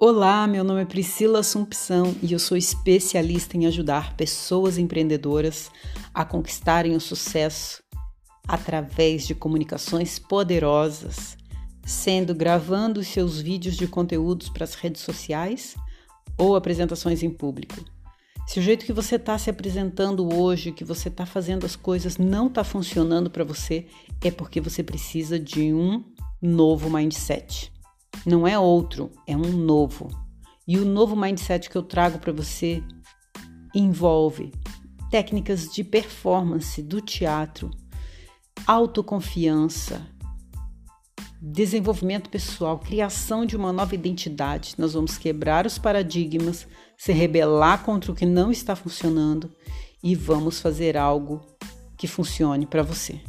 Olá, meu nome é Priscila Assumpção e eu sou especialista em ajudar pessoas empreendedoras a conquistarem o sucesso através de comunicações poderosas, sendo gravando seus vídeos de conteúdos para as redes sociais ou apresentações em público. Se o jeito que você está se apresentando hoje, que você está fazendo as coisas não está funcionando para você, é porque você precisa de um novo mindset. Não é outro, é um novo. E o novo mindset que eu trago para você envolve técnicas de performance do teatro, autoconfiança, desenvolvimento pessoal, criação de uma nova identidade. Nós vamos quebrar os paradigmas, se rebelar contra o que não está funcionando e vamos fazer algo que funcione para você.